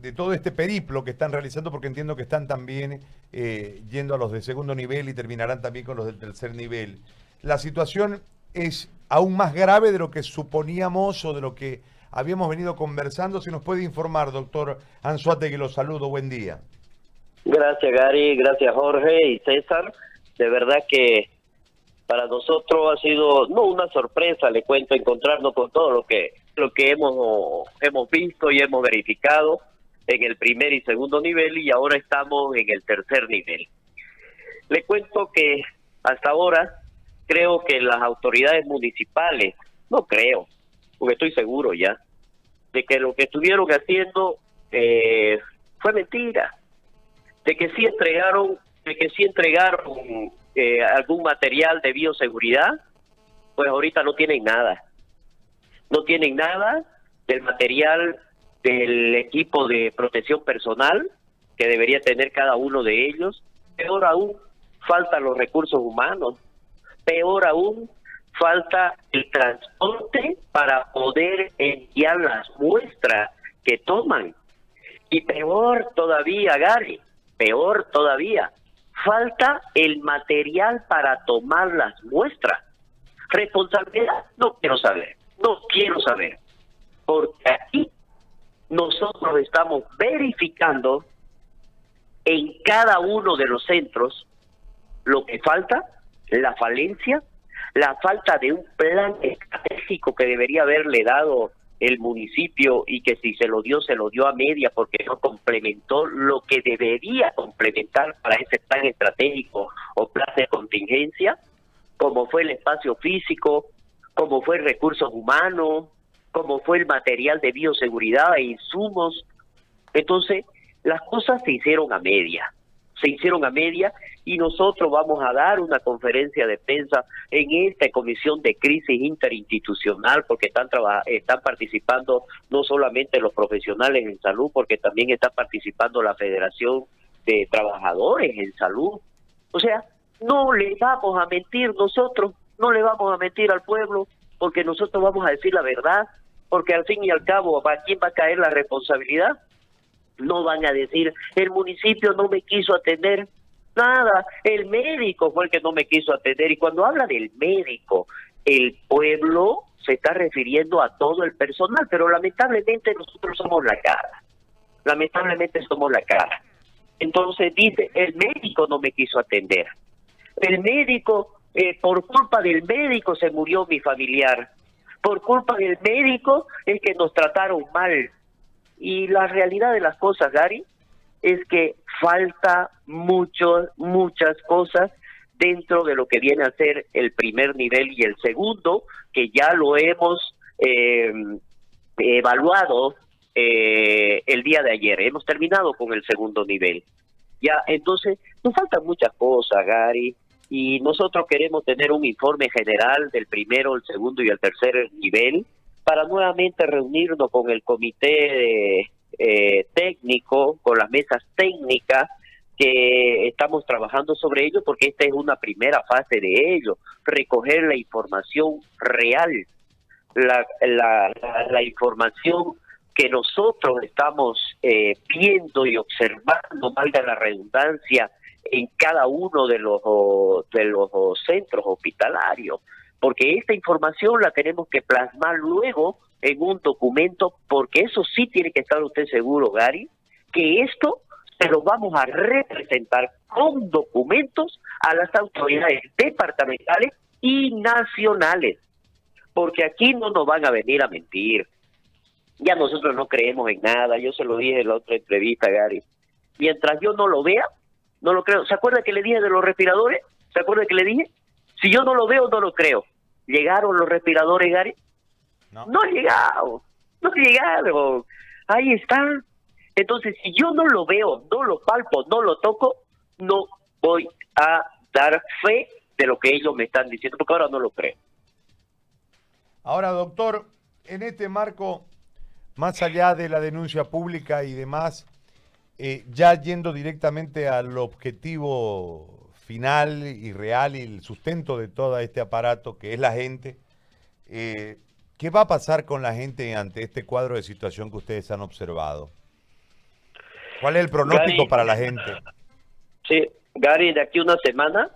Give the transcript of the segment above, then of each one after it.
de todo este periplo que están realizando, porque entiendo que están también eh, yendo a los de segundo nivel y terminarán también con los del tercer nivel. La situación es aún más grave de lo que suponíamos o de lo que habíamos venido conversando. Si nos puede informar, doctor Anzuate, que lo saludo. Buen día. Gracias, Gary. Gracias, Jorge y César. De verdad que para nosotros ha sido no una sorpresa, le cuento, encontrarnos con todo lo que lo que hemos hemos visto y hemos verificado en el primer y segundo nivel y ahora estamos en el tercer nivel. Le cuento que hasta ahora creo que las autoridades municipales, no creo, porque estoy seguro ya, de que lo que estuvieron haciendo eh, fue mentira, de que sí entregaron, de que sí entregaron eh, algún material de bioseguridad, pues ahorita no tienen nada. No tienen nada del material del equipo de protección personal que debería tener cada uno de ellos. Peor aún, faltan los recursos humanos. Peor aún, falta el transporte para poder enviar las muestras que toman. Y peor todavía, Gary, peor todavía, falta el material para tomar las muestras. Responsabilidad, no quiero saber, no quiero saber, porque aquí nosotros estamos verificando en cada uno de los centros lo que falta, la falencia, la falta de un plan estratégico que debería haberle dado el municipio y que si se lo dio, se lo dio a media porque no complementó lo que debería complementar para ese plan estratégico o plan de contingencia, como fue el espacio físico, como fue recursos humanos, como fue el material de bioseguridad e insumos. Entonces, las cosas se hicieron a media se hicieron a media y nosotros vamos a dar una conferencia de prensa en esta comisión de crisis interinstitucional porque están están participando no solamente los profesionales en salud porque también está participando la Federación de Trabajadores en Salud. O sea, no le vamos a mentir nosotros, no le vamos a mentir al pueblo porque nosotros vamos a decir la verdad, porque al fin y al cabo, ¿a quién va a caer la responsabilidad? no van a decir, el municipio no me quiso atender. Nada, el médico fue el que no me quiso atender. Y cuando habla del médico, el pueblo se está refiriendo a todo el personal, pero lamentablemente nosotros somos la cara. Lamentablemente somos la cara. Entonces dice, el médico no me quiso atender. El médico, eh, por culpa del médico se murió mi familiar. Por culpa del médico es que nos trataron mal. Y la realidad de las cosas, Gary, es que falta mucho, muchas cosas dentro de lo que viene a ser el primer nivel y el segundo, que ya lo hemos eh, evaluado eh, el día de ayer. Hemos terminado con el segundo nivel. Ya, entonces, nos faltan muchas cosas, Gary, y nosotros queremos tener un informe general del primero, el segundo y el tercer nivel para nuevamente reunirnos con el comité eh, técnico, con las mesas técnicas que estamos trabajando sobre ello, porque esta es una primera fase de ello, recoger la información real, la, la, información que nosotros estamos eh, viendo y observando, valga la redundancia, en cada uno de los, de los centros hospitalarios porque esta información la tenemos que plasmar luego en un documento, porque eso sí tiene que estar usted seguro, Gary, que esto se lo vamos a representar con documentos a las autoridades departamentales y nacionales, porque aquí no nos van a venir a mentir. Ya nosotros no creemos en nada, yo se lo dije en la otra entrevista, Gary. Mientras yo no lo vea, no lo creo. ¿Se acuerda que le dije de los respiradores? ¿Se acuerda que le dije? Si yo no lo veo, no lo creo. ¿Llegaron los respiradores, Gary? No. No han llegado. No han llegado. Ahí están. Entonces, si yo no lo veo, no lo palpo, no lo toco, no voy a dar fe de lo que ellos me están diciendo, porque ahora no lo creo. Ahora, doctor, en este marco, más allá de la denuncia pública y demás, eh, ya yendo directamente al objetivo final y real y el sustento de todo este aparato que es la gente. Eh, ¿Qué va a pasar con la gente ante este cuadro de situación que ustedes han observado? ¿Cuál es el pronóstico para la gente? Sí, Gary, de aquí a una semana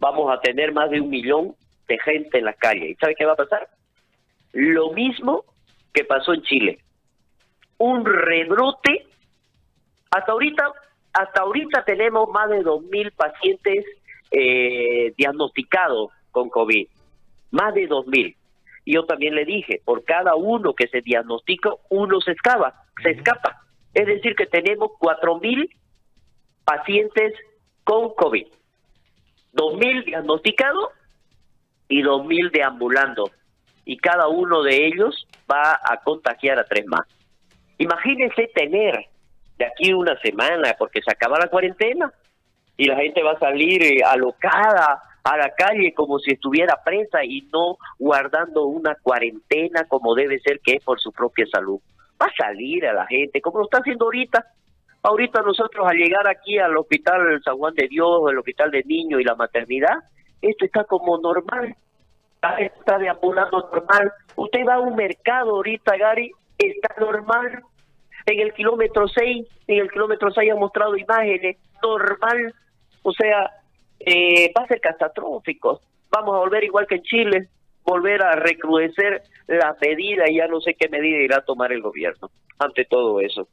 vamos a tener más de un millón de gente en la calle. ¿Y sabe qué va a pasar? Lo mismo que pasó en Chile. Un rebrote. Hasta ahorita, hasta ahorita tenemos más de 2.000 pacientes eh, diagnosticados con COVID. Más de 2.000. Y yo también le dije, por cada uno que se diagnostica, uno se escapa. Se escapa. Es decir, que tenemos 4.000 pacientes con COVID. 2.000 diagnosticados y 2.000 deambulando. Y cada uno de ellos va a contagiar a tres más. Imagínense tener de aquí una semana, porque se acaba la cuarentena, y la gente va a salir eh, alocada a la calle como si estuviera presa y no guardando una cuarentena como debe ser que es por su propia salud. Va a salir a la gente, como lo está haciendo ahorita. Ahorita nosotros al llegar aquí al hospital San Juan de Dios, el hospital de niños y la maternidad, esto está como normal, está deambulando normal. Usted va a un mercado ahorita, Gary, está normal. En el kilómetro 6, en el kilómetro 6 ha mostrado imágenes, normal. O sea, eh, va a ser catastrófico. Vamos a volver igual que en Chile, volver a recrudecer la medida y ya no sé qué medida irá a tomar el gobierno ante todo eso.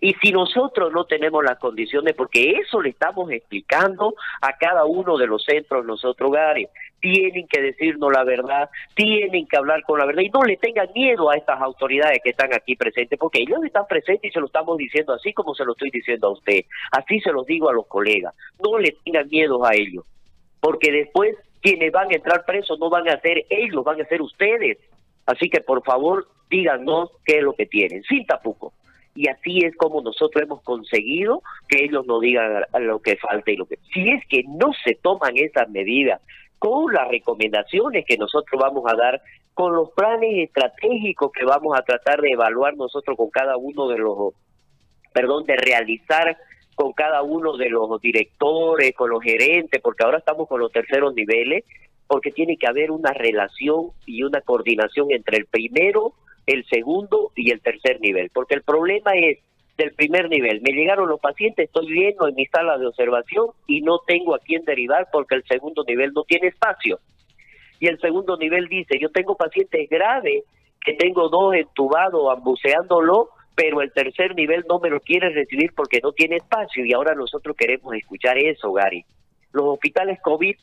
Y si nosotros no tenemos las condiciones, porque eso le estamos explicando a cada uno de los centros, nosotros hogares, tienen que decirnos la verdad, tienen que hablar con la verdad y no le tengan miedo a estas autoridades que están aquí presentes, porque ellos están presentes y se lo estamos diciendo así como se lo estoy diciendo a usted, así se los digo a los colegas, no le tengan miedo a ellos, porque después quienes van a entrar presos no van a ser ellos, van a ser ustedes. Así que por favor díganos qué es lo que tienen, sin tapuco y así es como nosotros hemos conseguido que ellos nos digan lo que falta y lo que si es que no se toman esas medidas con las recomendaciones que nosotros vamos a dar con los planes estratégicos que vamos a tratar de evaluar nosotros con cada uno de los perdón de realizar con cada uno de los directores, con los gerentes, porque ahora estamos con los terceros niveles, porque tiene que haber una relación y una coordinación entre el primero, el segundo y el tercer nivel, porque el problema es del primer nivel. Me llegaron los pacientes, estoy viendo en mi sala de observación y no tengo a quién derivar porque el segundo nivel no tiene espacio. Y el segundo nivel dice, yo tengo pacientes graves, que tengo dos entubados ambuceándolo, pero el tercer nivel no me lo quiere recibir porque no tiene espacio y ahora nosotros queremos escuchar eso, Gary. Los hospitales COVID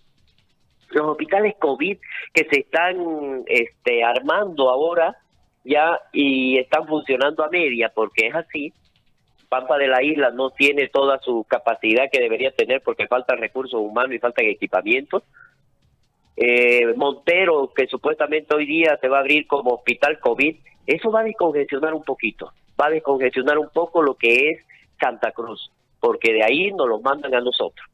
los hospitales COVID que se están este, armando ahora ya y están funcionando a media porque es así. Pampa de la isla no tiene toda su capacidad que debería tener porque faltan recursos humanos y faltan equipamientos. Eh, Montero, que supuestamente hoy día se va a abrir como hospital COVID, eso va a descongestionar un poquito, va a descongestionar un poco lo que es Santa Cruz, porque de ahí nos lo mandan a nosotros.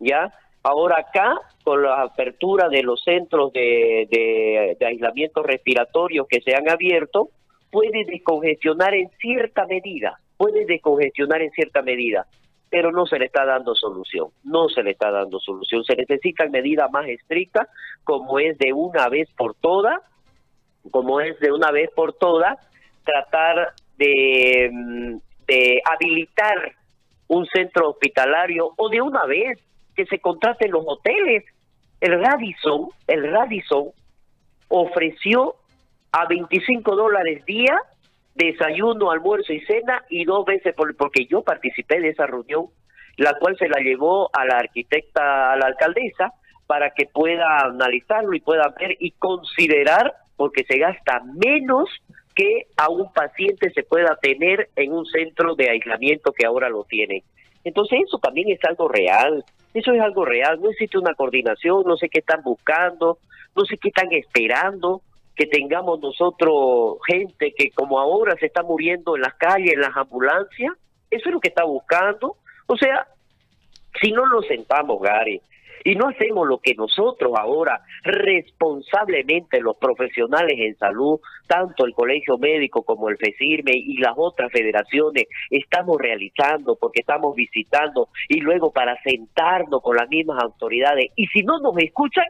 ¿Ya? Ahora acá, con la apertura de los centros de, aislamiento respiratorio que se han abierto, puede descongestionar en cierta medida, puede descongestionar en cierta medida, pero no se le está dando solución, no se le está dando solución. Se necesitan medidas más estrictas, como es de una vez por todas, como es de una vez por todas, tratar de, mm, de habilitar un centro hospitalario o de una vez que se contraten los hoteles. El Radisson, el Radisson ofreció a 25 dólares día desayuno, almuerzo y cena y dos veces por, porque yo participé de esa reunión, la cual se la llevó a la arquitecta, a la alcaldesa, para que pueda analizarlo y pueda ver y considerar, porque se gasta menos que a un paciente se pueda tener en un centro de aislamiento que ahora lo tiene. Entonces eso también es algo real. Eso es algo real, no existe una coordinación, no sé qué están buscando, no sé qué están esperando, que tengamos nosotros gente que como ahora se está muriendo en las calles, en las ambulancias, eso es lo que está buscando. O sea, si no nos sentamos, Gary, y no hacemos lo que nosotros ahora responsablemente los profesionales en salud, tanto el Colegio Médico como el FECIRME y las otras federaciones estamos realizando porque estamos visitando y luego para sentarnos con las mismas autoridades y si no nos escuchan,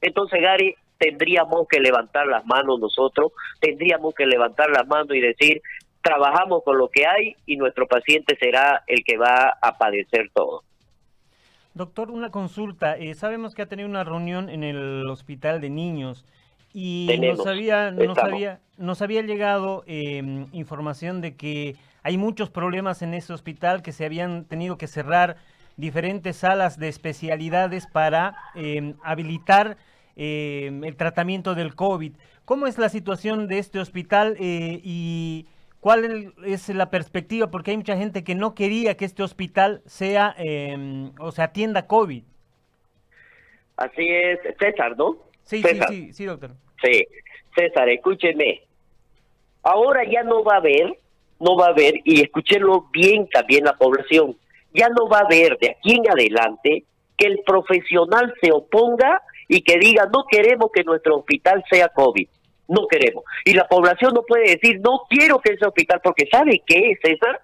entonces Gary tendríamos que levantar las manos nosotros, tendríamos que levantar las manos y decir trabajamos con lo que hay y nuestro paciente será el que va a padecer todo. Doctor, una consulta. Eh, sabemos que ha tenido una reunión en el hospital de niños y nos había, nos, había, nos había llegado em, información de que hay muchos problemas en ese hospital, que se habían tenido que cerrar diferentes salas de especialidades para em, habilitar em, el tratamiento del COVID. ¿Cómo es la situación de este hospital eh, y cuál es la perspectiva? Porque hay mucha gente que no quería que este hospital sea o se atienda COVID. Así es, César, ¿no? Sí, sí, sí, sí, doctor. Sí, César, escúcheme. Ahora ya no va a haber, no va a haber, y escúchenlo bien también la población, ya no va a haber de aquí en adelante que el profesional se oponga y que diga no queremos que nuestro hospital sea COVID, no queremos. Y la población no puede decir no quiero que ese hospital, porque ¿sabe qué, César?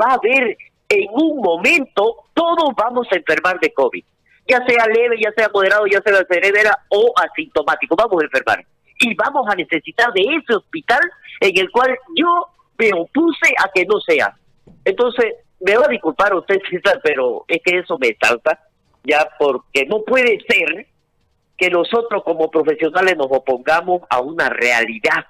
Va a haber en un momento todos vamos a enfermar de COVID ya sea leve, ya sea moderado, ya sea severa o asintomático. Vamos a enfermar. Y vamos a necesitar de ese hospital en el cual yo me opuse a que no sea. Entonces, me va a disculpar usted, César, pero es que eso me salta, ya porque no puede ser que nosotros como profesionales nos opongamos a una realidad.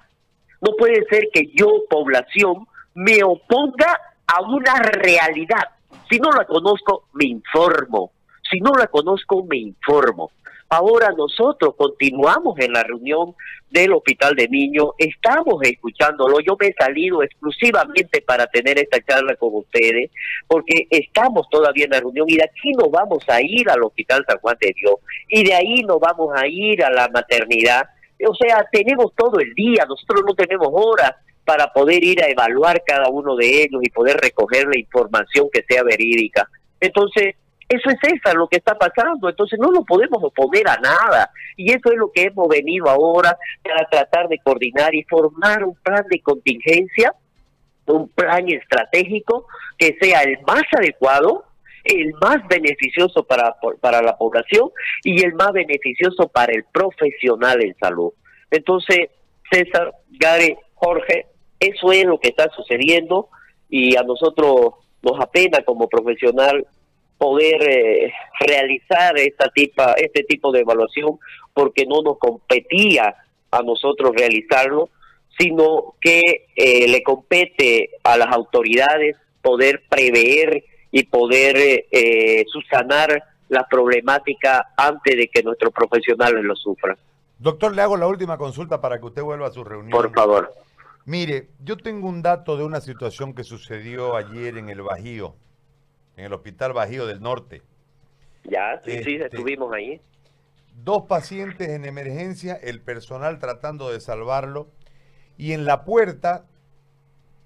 No puede ser que yo, población, me oponga a una realidad. Si no la conozco, me informo. Si no la conozco, me informo. Ahora nosotros continuamos en la reunión del Hospital de Niños, estamos escuchándolo. Yo me he salido exclusivamente para tener esta charla con ustedes, porque estamos todavía en la reunión y de aquí nos vamos a ir al Hospital San Juan de Dios y de ahí nos vamos a ir a la maternidad. O sea, tenemos todo el día, nosotros no tenemos horas para poder ir a evaluar cada uno de ellos y poder recoger la información que sea verídica. Entonces, eso es esa lo que está pasando, entonces no lo podemos oponer a nada. Y eso es lo que hemos venido ahora para tratar de coordinar y formar un plan de contingencia, un plan estratégico que sea el más adecuado, el más beneficioso para, para la población y el más beneficioso para el profesional en salud. Entonces, César, Gary, Jorge, eso es lo que está sucediendo y a nosotros nos apena como profesional poder eh, realizar esta tipa, este tipo de evaluación porque no nos competía a nosotros realizarlo, sino que eh, le compete a las autoridades poder prever y poder eh, subsanar la problemática antes de que nuestros profesionales lo sufran. Doctor, le hago la última consulta para que usted vuelva a su reunión. Por favor. Mire, yo tengo un dato de una situación que sucedió ayer en el Bajío en el Hospital Bajío del Norte. Ya, sí, sí, este, estuvimos ahí. Dos pacientes en emergencia, el personal tratando de salvarlo, y en la puerta,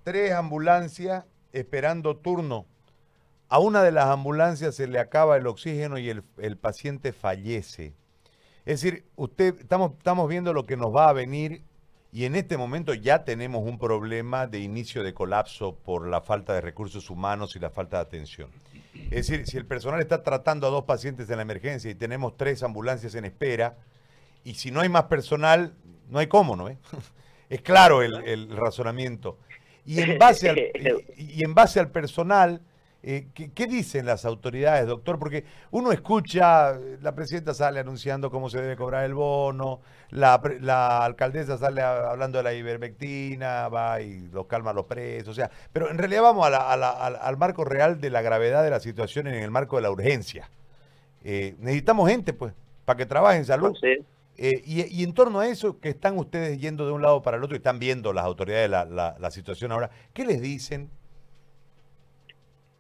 tres ambulancias esperando turno. A una de las ambulancias se le acaba el oxígeno y el, el paciente fallece. Es decir, usted, estamos, estamos viendo lo que nos va a venir y en este momento ya tenemos un problema de inicio de colapso por la falta de recursos humanos y la falta de atención. Es decir, si el personal está tratando a dos pacientes en la emergencia y tenemos tres ambulancias en espera, y si no hay más personal, no hay cómo, ¿no? Es claro el, razonamiento. Y en base al, y en base al personal, eh, ¿qué, dicen las autoridades, doctor? Porque uno escucha, la presidenta sale anunciando cómo se debe cobrar el bono, la, alcaldesa sale hablando de la ivermectina, va y los calma los presos, o sea, pero en realidad vamos al marco real de la gravedad de la situación en el marco de la urgencia. Eh, necesitamos gente, pues, para que trabaje en salud. Eh, y, en torno a eso, que están ustedes yendo de un lado para el otro y están viendo las autoridades la situación ahora, ¿qué les dicen?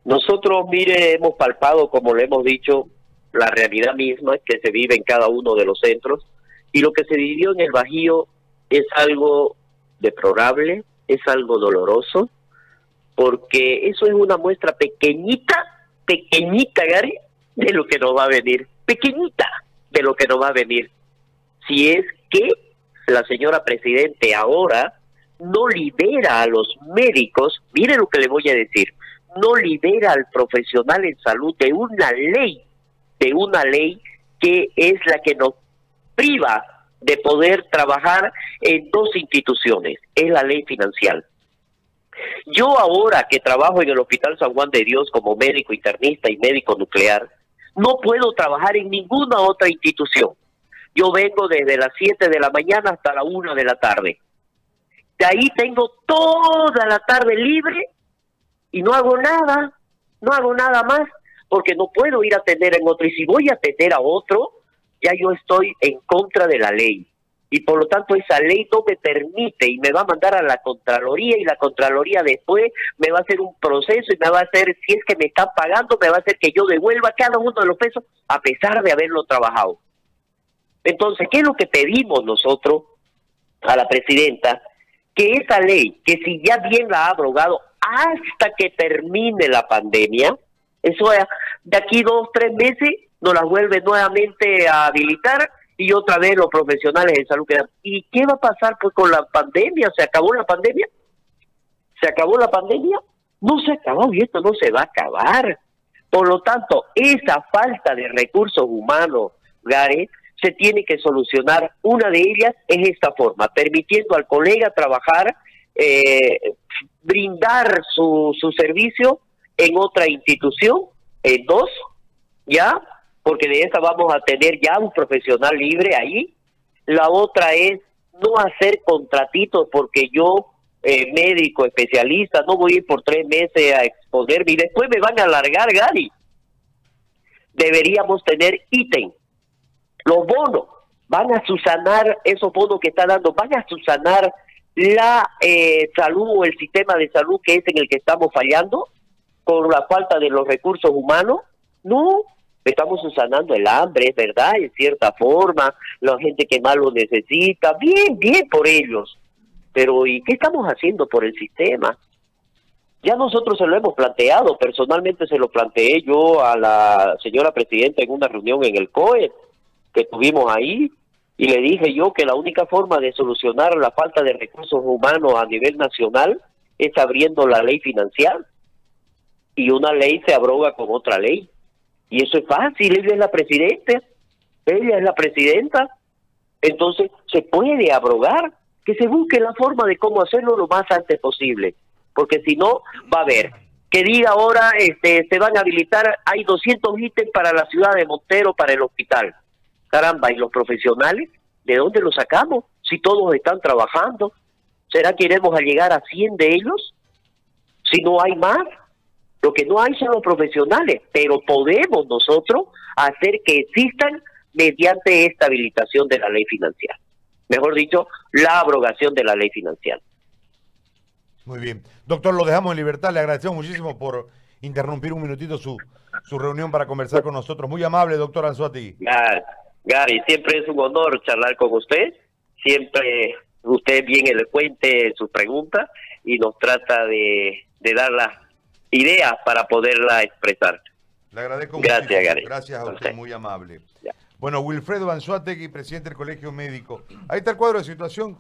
Nosotros, mire, hemos palpado, como le hemos dicho, la realidad misma que se vive en cada uno de los centros y lo que se vivió en el Bajío es algo deplorable, es algo doloroso, porque eso es una muestra pequeñita, pequeñita, Gary, de lo que nos va a venir, pequeñita de lo que nos va a venir. Si es que la señora Presidente ahora no libera a los médicos, mire lo que le voy a decir, no libera al profesional en salud de una ley, de una ley que es la que nos priva de poder trabajar en dos instituciones, es la ley financiera. Yo ahora que trabajo en el Hospital San Juan de Dios como médico internista y médico nuclear, no puedo trabajar en ninguna otra institución. Yo vengo desde las 7 de la mañana hasta la 1 de la tarde. De ahí tengo toda la tarde libre y no hago nada, no hago nada más, porque no puedo ir a atender en otro. Y si voy a atender a otro, ya yo estoy en contra de la ley. Y por lo tanto esa ley no me permite y me va a mandar a la Contraloría y la Contraloría después me va a hacer un proceso y me va a hacer, si es que me están pagando, me va a hacer que yo devuelva cada uno de los pesos a pesar de haberlo trabajado. Entonces, ¿qué es lo que pedimos nosotros a la presidenta? Que esa ley, que si ya bien la ha abrogado hasta que termine la pandemia, eso es, de aquí dos, tres meses, nos la vuelve nuevamente a habilitar y otra vez los profesionales de salud quedan. ¿Y qué va a pasar pues con la pandemia? ¿Se acabó la pandemia? ¿Se acabó la pandemia? No se acabó y esto no se va a acabar. Por lo tanto, esa falta de recursos humanos, Gary, se tiene que solucionar. Una de ellas es esta forma, permitiendo al colega trabajar, eh, brindar su, su servicio en otra institución, en dos, ya, porque de esa vamos a tener ya un profesional libre ahí. La otra es no hacer contratitos porque yo, eh, médico, especialista, no voy a ir por tres meses a exponerme y después me van a alargar, Gary. Deberíamos tener ítem los bonos van a susanar esos bonos que está dando, van a susanar la eh, salud o el sistema de salud que es en el que estamos fallando con la falta de los recursos humanos. No, estamos susanando el hambre, es verdad, en cierta forma, la gente que más lo necesita, bien, bien por ellos. Pero ¿y qué estamos haciendo por el sistema? Ya nosotros se lo hemos planteado, personalmente se lo planteé yo a la señora presidenta en una reunión en el COE que tuvimos ahí y le dije yo que la única forma de solucionar la falta de recursos humanos a nivel nacional es abriendo la ley financiera. Y una ley se abroga con otra ley. Y eso es fácil, ella es la presidenta, ella es la presidenta, entonces se puede abrogar, que se busque la forma de cómo hacerlo lo más antes posible, porque si no va a haber. Que diga ahora este se van a habilitar hay 200 ítems para la ciudad de Montero para el hospital Caramba, ¿y los profesionales? ¿De dónde los sacamos? Si todos están trabajando, ¿será que iremos a llegar a 100 de ellos? Si no hay más, lo que no hay son los profesionales, pero podemos nosotros hacer que existan mediante esta habilitación de la ley financiera. Mejor dicho, la abrogación de la ley financiera. Muy bien. Doctor, lo dejamos en libertad. Le agradecemos muchísimo por interrumpir un minutito su, su reunión para conversar con nosotros. Muy amable, doctor Anzuati. Gracias. Gary, siempre es un honor charlar con usted. Siempre usted bien elocuente en sus preguntas y nos trata de, dar las ideas para poderla expresar. Le agradezco Gracias, Gary. Gracias a usted, muy amable. Bueno, Wilfredo Banzuategui, presidente del Colegio Médico. Ahí está el cuadro de situación.